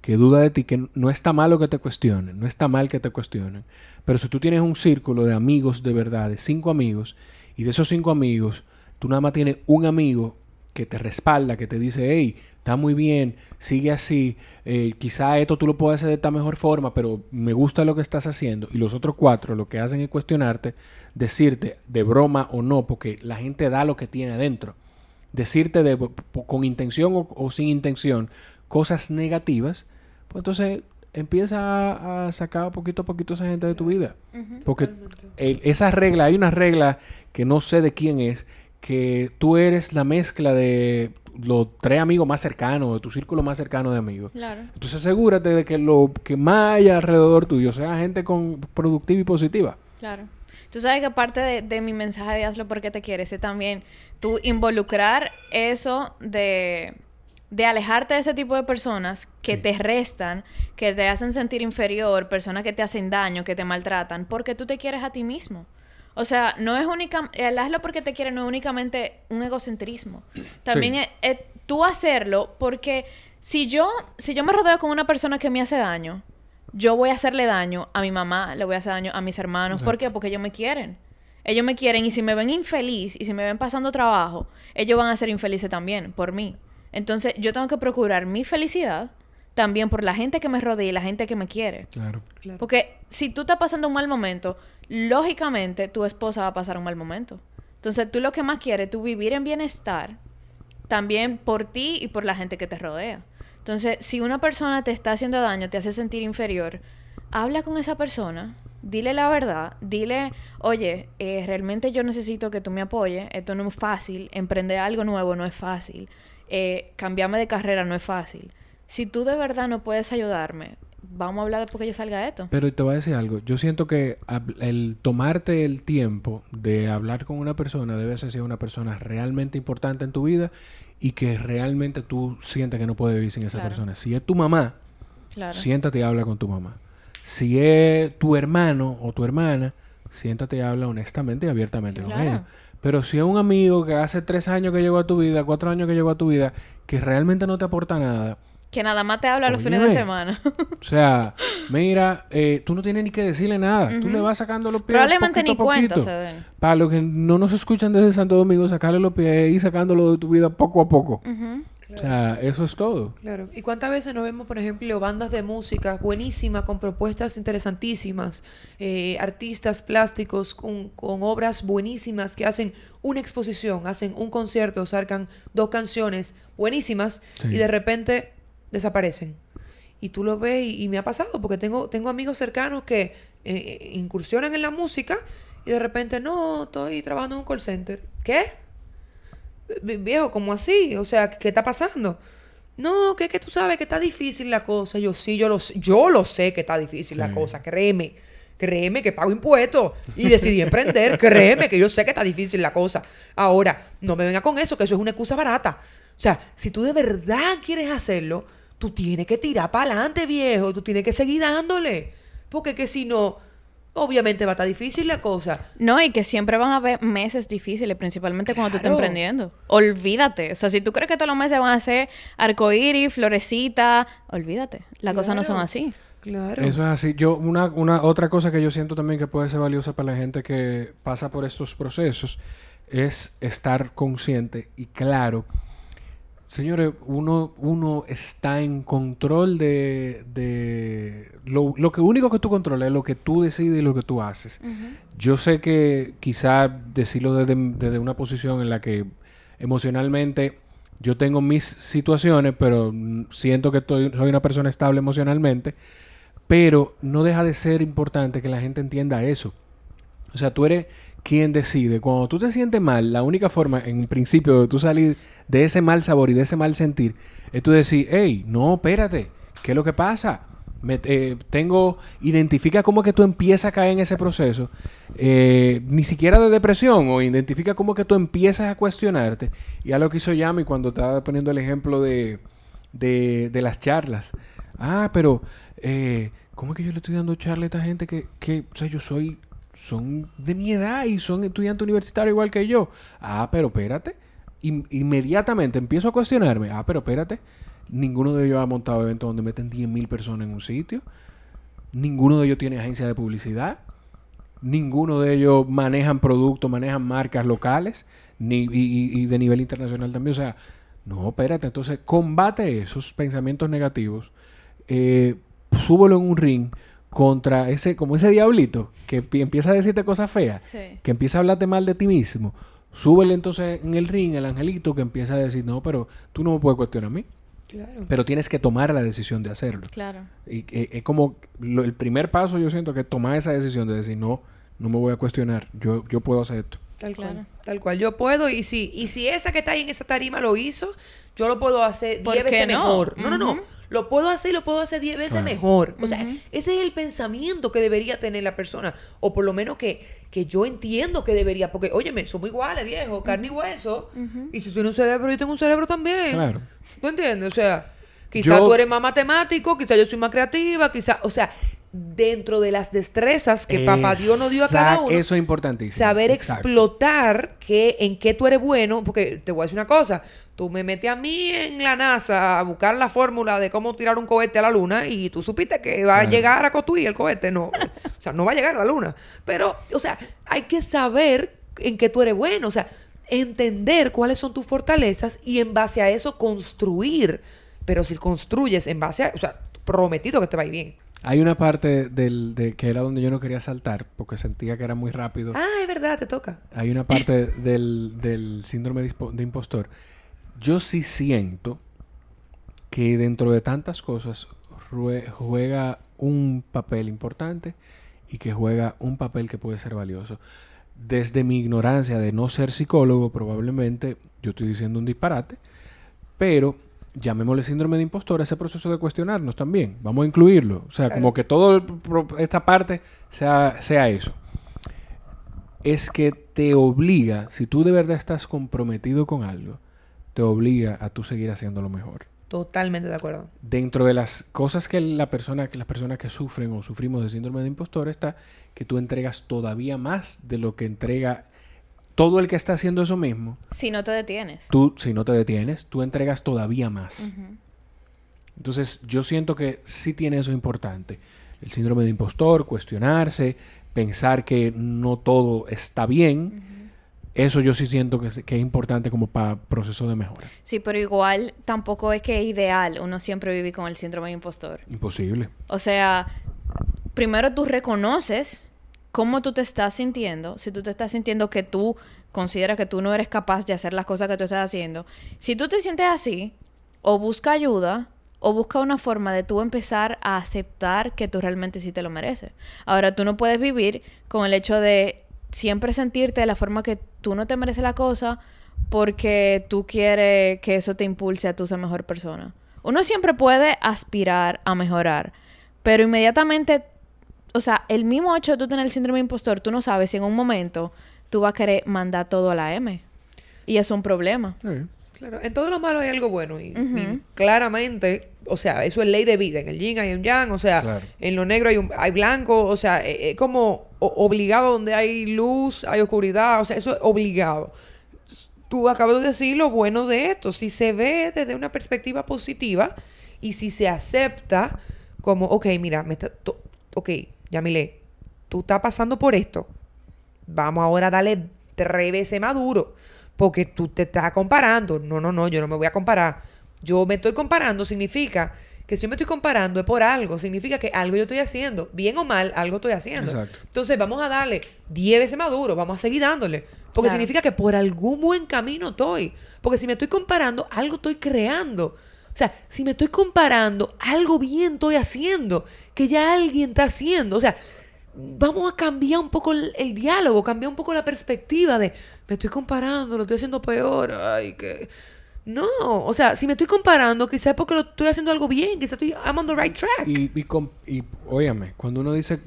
que duda de ti, que no está malo que te cuestionen, no está mal que te cuestionen. Pero si tú tienes un círculo de amigos de verdad, de cinco amigos, y de esos cinco amigos, tú nada más tienes un amigo que te respalda, que te dice, hey, está muy bien, sigue así, eh, quizá esto tú lo puedes hacer de esta mejor forma, pero me gusta lo que estás haciendo. Y los otros cuatro lo que hacen es cuestionarte, decirte de broma o no, porque la gente da lo que tiene adentro. Decirte de, con intención o sin intención cosas negativas, pues entonces empieza a, sacar poquito a poquito esa gente de tu vida. Porque esa regla, hay una regla que no sé de quién es, que tú eres la mezcla de los tres amigos más cercanos, de tu círculo más cercano de amigos. Claro. Entonces asegúrate de que lo que más haya alrededor tuyo sea gente con productiva y positiva. Claro. Tú sabes que aparte de, de mi mensaje de hazlo porque te quieres, es también tú involucrar eso de de alejarte de ese tipo de personas que te restan, que te hacen sentir inferior, personas que te hacen daño, que te maltratan, porque tú te quieres a ti mismo. O sea, no es única, el hazlo porque te quiere no es únicamente un egocentrismo. También es, tú hacerlo porque si yo, si yo me rodeo con una persona que me hace daño, yo voy a hacerle daño a mi mamá, le voy a hacer daño a mis hermanos. ¿Por qué? Porque ellos me quieren. Ellos me quieren y si me ven infeliz y si me ven pasando trabajo, ellos van a ser infelices también por mí. Entonces yo tengo que procurar mi felicidad también por la gente que me rodea y la gente que me quiere. Claro. Porque si tú estás pasando un mal momento, lógicamente tu esposa va a pasar un mal momento. Entonces tú lo que más quieres, tú vivir en bienestar, también por ti y por la gente que te rodea. Entonces, si una persona te está haciendo daño, te hace sentir inferior, habla con esa persona, dile la verdad, dile, oye, eh, realmente yo necesito que tú me apoyes, esto no es fácil, emprender algo nuevo no es fácil eh, cambiarme de carrera no es fácil. Si tú de verdad no puedes ayudarme, vamos a hablar después que yo salga de esto. Pero te voy a decir algo. Yo siento que el tomarte el tiempo de hablar con una persona debe ser una persona realmente importante en tu vida y que realmente tú sientes que no puedes vivir sin esa persona. Si es tu mamá, siéntate y habla con tu mamá. Si es tu hermano o tu hermana, siéntate y habla honestamente y abiertamente con ella. Pero si es un amigo que hace tres años que llegó a tu vida, cuatro años que llegó a tu vida, que realmente no te aporta nada. Que nada más te habla los fines de semana. o sea, mira, eh, tú no tienes ni que decirle nada. Tú le vas sacando los pies. Probablemente ni cuenta Para los que no nos escuchan desde Santo Domingo, sacarle los pies y sacándolo de tu vida poco a poco. O sea, eso es todo. Claro. ¿Y cuántas veces nos vemos, por ejemplo, bandas de música buenísimas, con propuestas interesantísimas, eh, artistas plásticos con, obras buenísimas que hacen una exposición, hacen un concierto, sacan dos canciones buenísimas y de repente desaparecen? Y tú lo ves y, me ha pasado porque tengo, tengo amigos cercanos que eh, incursionan en la música y de repente, no, estoy trabajando en un call center. ¿Qué? viejo, ¿cómo así? O sea, ¿qué está pasando? No, que, que tú sabes que está difícil la cosa. Yo sí, yo lo, yo lo sé que está difícil la cosa, créeme. Créeme que pago impuestos y decidí emprender. Créeme que yo sé que está difícil la cosa. Ahora, no me venga con eso, que eso es una excusa barata. O sea, si tú de verdad quieres hacerlo, tú tienes que tirar para adelante, viejo. Tú tienes que seguir dándole. Porque que si no, obviamente va a estar difícil la cosa. No, y que siempre van a haber meses difíciles, principalmente cuando tú estás emprendiendo. Olvídate. O sea, si tú crees que todos los meses van a ser arcoíris, florecita, olvídate. Las cosas no son así. Claro. Eso es así. Yo, una, una otra cosa que yo siento también que puede ser valiosa para la gente que pasa por estos procesos es estar consciente y claro Señores, uno, uno está en control de, de lo, lo, que único que tú controlas es lo que tú decides y lo que tú haces. Yo sé que quizá decirlo desde, desde, una posición en la que emocionalmente yo tengo mis situaciones, pero siento que estoy, soy una persona estable emocionalmente, pero no deja de ser importante que la gente entienda eso. O sea, tú eres quien decide. Cuando tú te sientes mal, la única forma, en principio, de tú salir de ese mal sabor y de ese mal sentir, es tú decir, hey, no, espérate, ¿qué es lo que pasa? Me, eh, tengo, identifica cómo que tú empiezas a caer en ese proceso, eh, ni siquiera de depresión, o identifica cómo que tú empiezas a cuestionarte. Y a lo que hizo Yami cuando estaba poniendo el ejemplo de, de, de las charlas. Ah, pero, eh, ¿cómo es que yo le estoy dando charla a esta gente que, que, o sea, yo soy son de mi edad y son estudiantes universitarios igual que yo. Ah, pero espérate. inmediatamente empiezo a cuestionarme. Ah, pero espérate. Ninguno de ellos ha montado eventos donde meten 10.000 personas en un sitio. Ninguno de ellos tiene agencia de publicidad. Ninguno de ellos manejan productos, manejan marcas locales ni, y, de nivel internacional también. O sea, no, espérate. Entonces, combate esos pensamientos negativos. Eh, súbelo en un ring contra ese, como ese diablito que empieza a decirte cosas feas, que empieza a hablarte mal de ti mismo, súbele entonces en el ring el angelito que empieza a decir, no, pero tú no me puedes cuestionar a mí. Claro. Pero tienes que tomar la decisión de hacerlo. Claro. Y eh, es como el primer paso yo siento que tomar esa decisión de decir, no, no me voy a cuestionar, yo, yo puedo hacer esto. Tal cual. Tal cual. Yo puedo y si, y si esa que está ahí en esa tarima lo hizo, yo lo puedo hacer diez veces mejor. No, no, no. Lo puedo hacer y lo puedo hacer diez veces mejor. O sea, ese es el pensamiento que debería tener la persona. O por lo menos que, que yo entiendo que debería. Porque, óyeme, somos iguales, viejo, carne y hueso. Y si tú tienes un cerebro, yo tengo un cerebro también. Claro. ¿Tú entiendes? O sea, quizás tú eres más matemático, quizás yo soy más creativa, quizás, o sea, dentro de las destrezas que papá Dios nos dio a cada uno. Eso es importantísimo. Saber explotar que, en qué tú eres bueno, porque te voy a decir una cosa, tú me metes a mí en la NASA a buscar la fórmula de cómo tirar un cohete a la luna y tú supiste que va a llegar a Cotuí el cohete, no, o sea, no va a llegar a la luna. Pero, o sea, hay que saber en qué tú eres bueno, o sea, entender cuáles son tus fortalezas y en base a eso construir. Pero si construyes en base a, o sea, prometido que te va a ir bien. Hay una parte del, de, que era donde yo no quería saltar porque sentía que era muy rápido. Ah, es verdad, te toca. Hay una parte del, del síndrome de, impostor. Yo sí siento que dentro de tantas cosas juega un papel importante y que juega un papel que puede ser valioso. Desde mi ignorancia de no ser psicólogo, probablemente yo estoy diciendo un disparate, pero llamémosle síndrome de impostor, ese proceso de cuestionarnos también. Vamos a incluirlo. O sea, como que toda esta parte sea, sea eso. Es que te obliga, si tú de verdad estás comprometido con algo, te obliga a tú seguir haciendo lo mejor. Totalmente de acuerdo. Dentro de las cosas que la persona, que las personas que sufren o sufrimos de síndrome de impostor está que tú entregas todavía más de lo que entrega todo el que está haciendo eso mismo. Si no te detienes. Tú, si no te detienes, tú entregas todavía más. Entonces, yo siento que sí tiene eso importante. El síndrome de impostor, cuestionarse, pensar que no todo está bien. eso yo sí siento que, que es importante como para proceso de mejora. Sí, pero igual tampoco es que es ideal uno siempre vivir con el síndrome de impostor. Imposible. O sea, primero tú reconoces cómo tú te estás sintiendo. Si tú te estás sintiendo que tú consideras que tú no eres capaz de hacer las cosas que tú estás haciendo. Si tú te sientes así, o busca ayuda, o busca una forma de tú empezar a aceptar que tú realmente sí te lo mereces. Ahora, tú no puedes vivir con el hecho de siempre sentirte de la forma que tú no te mereces la cosa porque tú quieres que eso te impulse a tú ser mejor persona. Uno siempre puede aspirar a mejorar, pero inmediatamente, o sea, el mismo hecho de tú tener el síndrome de impostor, tú no sabes si en un momento tú vas a querer mandar todo a la M. Y eso es un problema. Claro, en todo lo malo hay algo bueno y, claramente, o sea, eso es ley de vida. En el yin hay un yang, o sea, en lo negro hay un hay blanco, o sea, es, e, como obligado donde hay luz, hay oscuridad, o sea, eso es obligado. Tú acabas de decir lo bueno de esto, si se ve desde una perspectiva positiva y si se acepta como, ok, mira, me está, ok, Yamile, tú estás pasando por esto, vamos ahora a darle tres veces más duro porque tú te estás comparando. No, no, no, yo no me voy a comparar. Yo me estoy comparando significa que si yo me estoy comparando es por algo, significa que algo yo estoy haciendo, bien o mal, algo estoy haciendo. Exacto. Entonces vamos a darle 10 veces más duro, vamos a seguir dándole, porque significa que por algún buen camino estoy, porque si me estoy comparando, algo estoy creando. Sea, si me estoy comparando, algo bien estoy haciendo, que ya alguien está haciendo. O sea, vamos a cambiar un poco el, diálogo, cambiar un poco la perspectiva de me estoy comparando, lo estoy haciendo peor, ay, que... No, o sea, si me estoy comparando, quizás porque lo estoy haciendo algo bien, quizás estoy, I'm on the right track. Y, y, y óyame, cuando uno dice,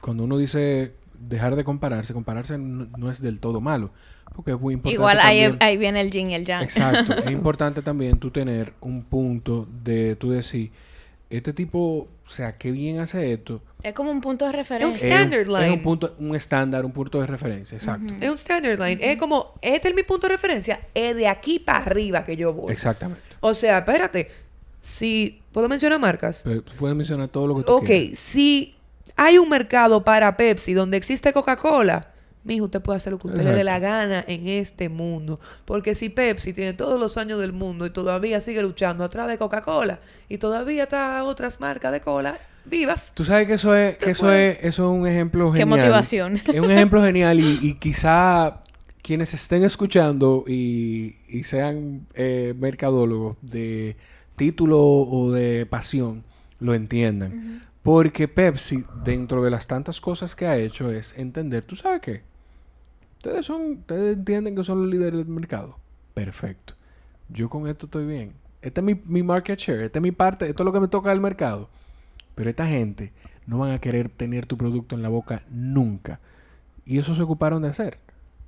cuando uno dice dejar de compararse, compararse no, es del todo malo, porque es muy importante. Igual ahí, ahí, viene el yin y el yang. Exacto, es importante también tú tener un punto de tú decir, este tipo, o sea, qué bien hace esto, es como un punto de referencia. Es un standard line. Es un punto, un estándar, un punto de referencia, exacto. Es un standard line. Es como, este es mi punto de referencia, es de aquí para arriba que yo voy. Exactamente. O sea, espérate, si, ¿puedo mencionar marcas? Puedes mencionar todo lo que tú Ok, si hay un mercado para Pepsi donde existe Coca-Cola, mijo, usted puede hacer lo que usted le dé la gana en este mundo. Porque si Pepsi tiene todos los años del mundo y todavía sigue luchando atrás de Coca-Cola y todavía está otras marcas de cola, vivas. Tú sabes que eso es, que eso es, eso es un ejemplo genial. Qué motivación. Es un ejemplo genial y, quizá quienes estén escuchando y, sean eh, mercadólogos de título o de pasión lo entiendan. Porque Pepsi, dentro de las tantas cosas que ha hecho, es entender, ¿tú sabes qué? Ustedes son, ustedes entienden que son los líderes del mercado. Perfecto. Yo con esto estoy bien. Este es mi, mi market share, esta es mi parte, esto es lo que me toca del mercado. Pero esta gente no van a querer tener tu producto en la boca nunca. Y eso se ocuparon de hacer.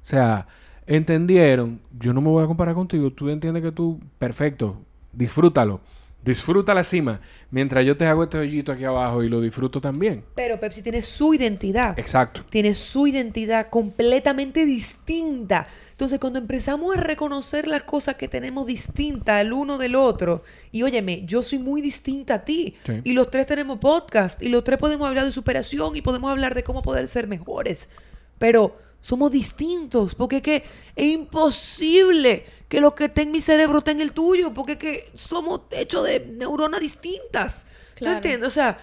O sea, entendieron, yo no me voy a comparar contigo, tú entiendes que tú, perfecto, disfrútalo. Disfruta la cima, mientras yo te hago este hoyito aquí abajo y lo disfruto también. Pero Pepsi tiene su identidad. Exacto. Tiene su identidad completamente distinta. Entonces, cuando empezamos a reconocer las cosas que tenemos distintas el uno del otro, y óyeme, yo soy muy distinta a ti, y los tres tenemos podcast, y los tres podemos hablar de superación y podemos hablar de cómo poder ser mejores. Pero somos distintos, porque es que es imposible que lo que está en mi cerebro esté en el tuyo, porque es que somos hechos de neuronas distintas. ¿Tú entiendes? O sea,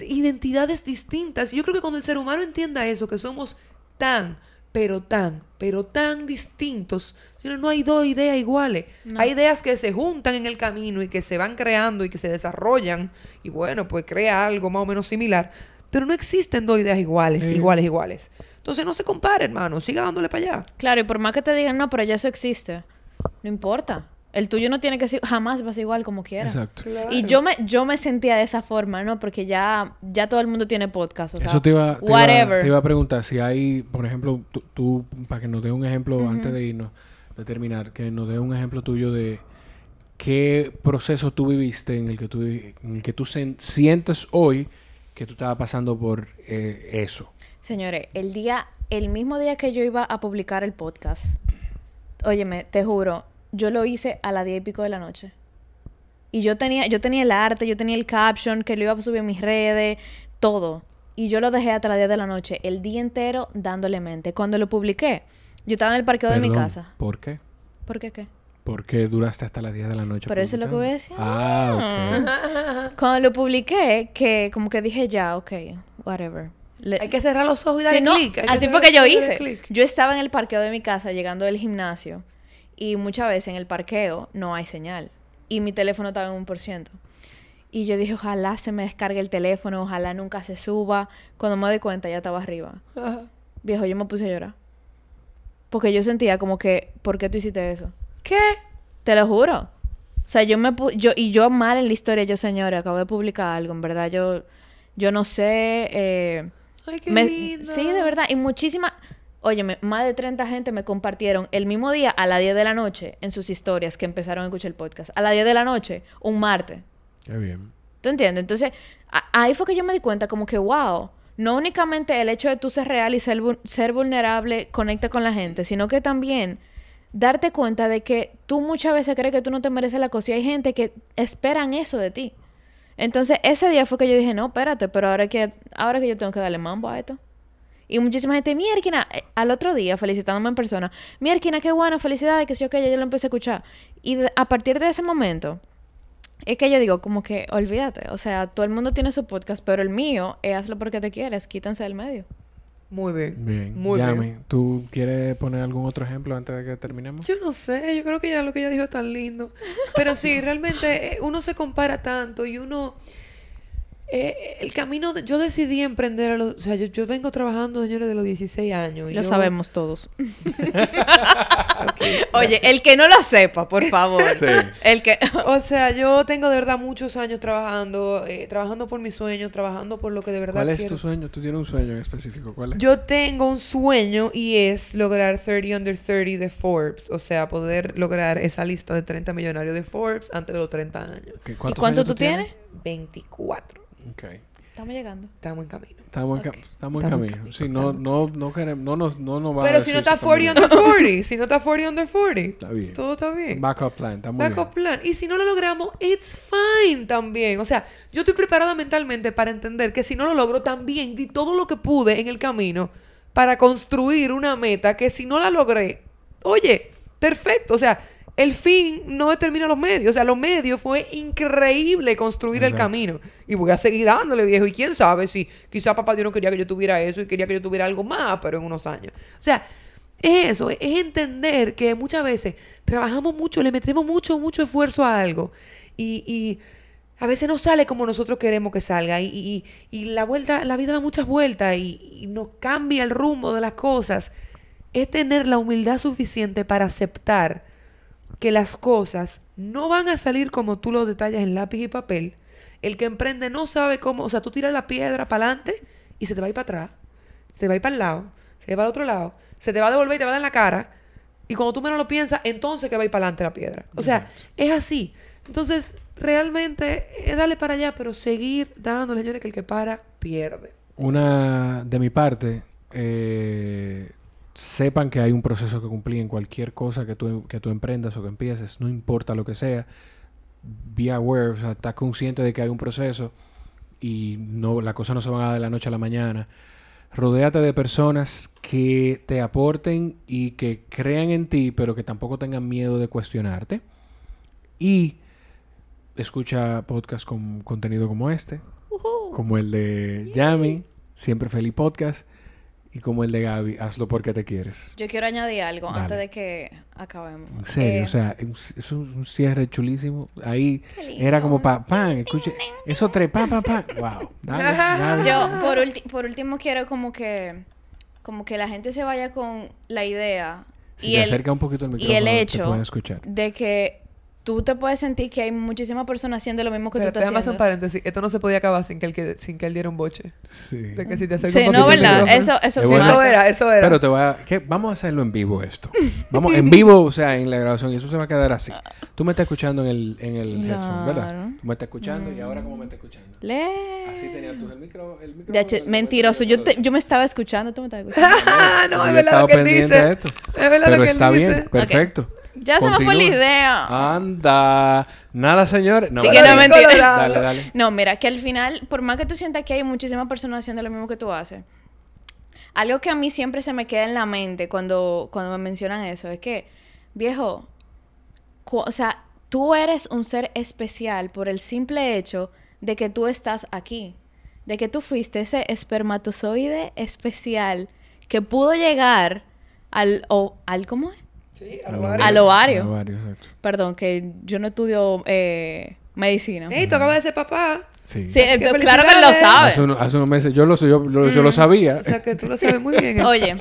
identidades distintas. Y yo creo que cuando el ser humano entienda eso, que somos tan, pero tan, pero tan distintos, no hay dos ideas iguales. Hay ideas que se juntan en el camino y que se van creando y que se desarrollan, y bueno, pues crea algo más o menos similar. Pero no existen dos ideas iguales, iguales, iguales. Entonces no se compare, hermano. Siga dándole para allá. Claro, y por más que te digan, no, pero ya eso existe. No importa. El tuyo no tiene que ser, jamás va a ser igual como quiera. Exacto. Y yo me, yo me sentía de esa forma, ¿no? Porque ya, ya todo el mundo tiene podcast, o sea, Eso te iba, te whatever. te iba a preguntar si hay, por ejemplo, tú, para que nos dé un ejemplo antes de irnos, de terminar, que nos dé un ejemplo tuyo de qué proceso tú viviste en el que tú, en el que tú sientes hoy que tú estabas pasando por eh, eso. Señores, el día, el mismo día que yo iba a publicar el podcast, óyeme, te juro, yo lo hice a las diez y pico de la noche. Y yo tenía, yo tenía el arte, yo tenía el caption, que lo iba a subir a mis redes, todo. Y yo lo dejé hasta las 10 de la noche, el día entero dándole mente. Cuando lo publiqué, Yo estaba en el parqueo de mi casa. ¿Por qué? ¿Por qué qué? Porque duraste hasta las 10 de la noche. Pero eso es lo que voy a decir. Ah, ok. Cuando lo publiqué, que como que dije ya, ok, whatever. Hay que cerrar los ojos y darle clic. así fue que yo hice. Yo estaba en el parqueo de mi casa llegando del gimnasio y muchas veces en el parqueo no hay señal y mi teléfono estaba en un por ciento. Y yo dije, ojalá se me descargue el teléfono, ojalá nunca se suba. Cuando me doy cuenta ya estaba arriba. Viejo, yo me puse a llorar. Porque yo sentía como que, ¿por qué tú hiciste eso? ¿Qué? Te lo juro. O sea, yo me yo y yo mal en la historia, yo señora, acabo de publicar algo, en verdad yo yo no sé eh, Ay, qué lindo. Sí, de verdad, y muchísimas Óyeme, más de 30 gente me compartieron el mismo día a las 10 de la noche en sus historias que empezaron a escuchar el podcast. A las 10 de la noche, un martes. Qué bien. ¿Tú entiendes? Entonces, ahí fue que yo me di cuenta como que, wow, no únicamente el hecho de tú ser real y ser, ser vulnerable conecta con la gente, sino que también darte cuenta de que tú muchas veces crees que tú no te mereces la cosa y hay gente que esperan eso de ti. Entonces, ese día fue que yo dije, no, espérate, pero ahora que, ahora que yo tengo que darle mambo a esto. Y muchísima gente, mierda, eh, al otro día felicitándome en persona, mierda, qué bueno, felicidades, que sí, ok, yo lo empecé a escuchar. Y a partir de ese momento, es que yo digo, como que, olvídate, o sea, todo el mundo tiene su podcast, pero el mío hazlo porque te quieres, quítense del medio. Muy bien. Bien. Muy bien. ¿tú quieres poner algún otro ejemplo antes de que terminemos? Yo no sé, yo creo que ya lo que ella dijo es tan lindo. Pero sí, realmente eh, uno se compara tanto y uno eh, el camino, yo decidí emprender a los, o sea, yo, vengo trabajando, señores, de los 16 años. lo sabemos todos. Oye, el que no lo sepa, por favor. El que... o sea, yo tengo de verdad muchos años trabajando, eh, trabajando por mis sueños, trabajando por lo que de verdad ¿Cuál es tu sueño? ¿Tú tienes un sueño en específico? ¿Cuál es? Yo tengo un sueño y es lograr 30 under 30 de Forbes, o sea, poder lograr esa lista de 30 millonarios de Forbes antes de los 30 años. ¿Y cuánto tú tienes? 24. Okay. Estamos llegando. Estamos en camino. Estamos, en, estamos en camino. Sí, no, no, no queremos, no nos, no nos va Pero si no está 40 under 40, si no está 40 under 40, está bien. Todo está bien. Backup plan, está muy Backup plan. Y si no lo logramos, it's fine también. O sea, yo estoy preparada mentalmente para entender que si no lo logro, también di todo lo que pude en el camino para construir una meta que si no la logré, oye, perfecto. O sea, el fin no determina los medios. O sea, los medios fue increíble construir el camino. Y voy a seguir dándole, viejo. Y quién sabe si quizá papá Dios no quería que yo tuviera eso y quería que yo tuviera algo más, pero en unos años. O sea, es eso, es entender que muchas veces trabajamos mucho, le metemos mucho, mucho esfuerzo a algo. Y, a veces no sale como nosotros queremos que salga. Y, la vuelta, la vida da muchas vueltas y, y nos cambia el rumbo de las cosas. Es tener la humildad suficiente para aceptar que las cosas no van a salir como tú lo detallas en lápiz y papel. El que emprende no sabe cómo, o sea, tú tiras la piedra para adelante y se te va a ir para atrás, se te va a ir para el lado, se te va al otro lado, se te va a devolver y te va a dar en la cara. Y cuando tú menos lo piensas, entonces que va a ir para adelante la piedra. O sea, es así. Entonces, realmente es darle para allá, pero seguir dándole, señores, que el que para pierde. Una de mi parte, eh, sepan que hay un proceso que cumplir en cualquier cosa que tú, que tú emprendas o que empieces, no importa lo que sea. Be aware, o sea, estás consciente de que hay un proceso y no, la cosa no se va a dar de la noche a la mañana. Rodéate de personas que te aporten y que crean en ti, pero que tampoco tengan miedo de cuestionarte. Y escucha podcasts con contenido como este, como el de Yami, Siempre Feliz Podcast y como el de Gaby, hazlo porque te quieres. Yo quiero añadir algo antes de que acabemos. En serio, o eh, sea, es un, cierre chulísimo. Ahí era como pa, pan, escuche, eso tres, pa, pa, pa. Wow. Yo por, por último quiero como que como que la gente se vaya con la idea y el, acerca un poquito el micrófono, y el hecho de que tú te puedes sentir que hay muchísimas personas haciendo lo mismo que tú estás haciendo. hacer un paréntesis. Esto no se podía acabar sin que él, sin que él diera un boche. Sí. De que si te sí, no, ¿verdad? Eso, eso, sí, eso era, eso era. Pero te voy a... ¿qué? Vamos a hacerlo en vivo esto. Vamos en vivo, o sea, en la grabación. Y eso se va a quedar así. Tú me estás escuchando en el, en el headphone, ¿verdad? Tú me estás escuchando y ahora ¿cómo me estás escuchando? Le... Así tenías tú el micro... El micro mentiroso. Yo, te, yo me estaba escuchando, tú me estabas escuchando. no, es verdad lo que él dice. Es verdad lo que él dice. Pero está bien. Perfecto. Ya se me fue la idea. Anda. Nada, señores. No, no mentira. Dale, dale. No, mira, que al final, por más que tú sientas que hay muchísimas personas haciendo lo mismo que tú haces, algo que a mí siempre se me queda en la mente cuando, cuando me mencionan eso es que, viejo, o sea, tú eres un ser especial por el simple hecho de que tú estás aquí, de que tú fuiste ese espermatozoide especial que pudo llegar al, o, al ¿cómo es? Sí, al ovario. Al ovario. Perdón, que yo no estudio eh, medicina. Ey, tú acabas de ser papá. Sí, sí eh, claro que lo sabes. Hace, hace, unos meses yo lo, yo, yo lo mm. sabía. O sea, que tú lo sabes muy bien. Oye,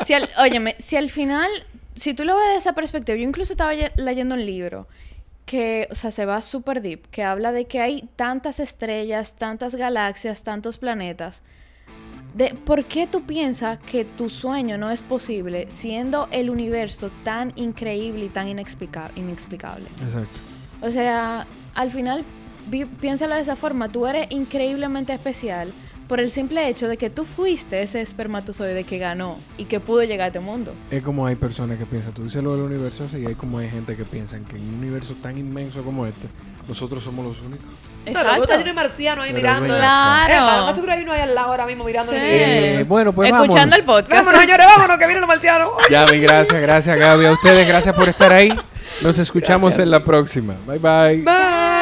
si al, óyeme, si al final, si tú lo ves de esa perspectiva, yo incluso estaba leyendo un libro que, o sea, se va súper deep, que habla de que hay tantas estrellas, tantas galaxias, tantos planetas. De, ¿Por qué tú piensas que tu sueño no es posible siendo el universo tan increíble y tan inexplicable? Exacto. O sea, al final, piénsalo de esa forma, tú eres increíblemente especial por el simple hecho de que tú fuiste ese espermatozoide que ganó y que pudo llegar a este mundo. Es como hay personas que piensan, tú dices lo del universo y hay como hay gente que piensa que en un universo tan inmenso como este, nosotros somos los únicos. Exacto. Claro, un marciano ahí mirando. Claro. más seguro hay uno ahí al lado ahora mismo mirando. Eh, bueno, pues Escuchando el podcast. Vámonos, señores, vámonos, que vienen los marcianos. Ya, gracias, gracias, Gaby. A ustedes, gracias por estar ahí. Nos escuchamos en la próxima. Bye, bye. Bye.